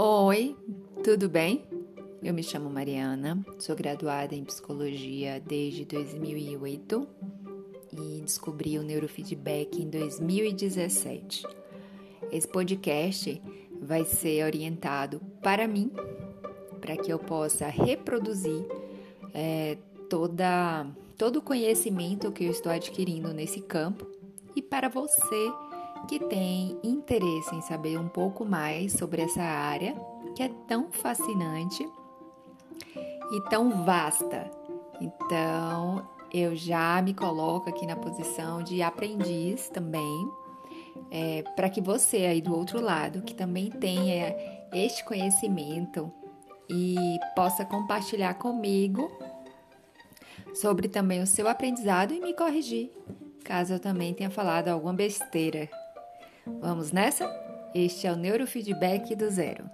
Oi, tudo bem? Eu me chamo Mariana, sou graduada em psicologia desde 2008 e descobri o neurofeedback em 2017. Esse podcast vai ser orientado para mim, para que eu possa reproduzir é, toda, todo o conhecimento que eu estou adquirindo nesse campo e para você que tem interesse em saber um pouco mais sobre essa área que é tão fascinante e tão vasta. Então, eu já me coloco aqui na posição de aprendiz também, é, para que você aí do outro lado, que também tenha este conhecimento e possa compartilhar comigo sobre também o seu aprendizado e me corrigir, caso eu também tenha falado alguma besteira. Vamos nessa? Este é o Neurofeedback do Zero.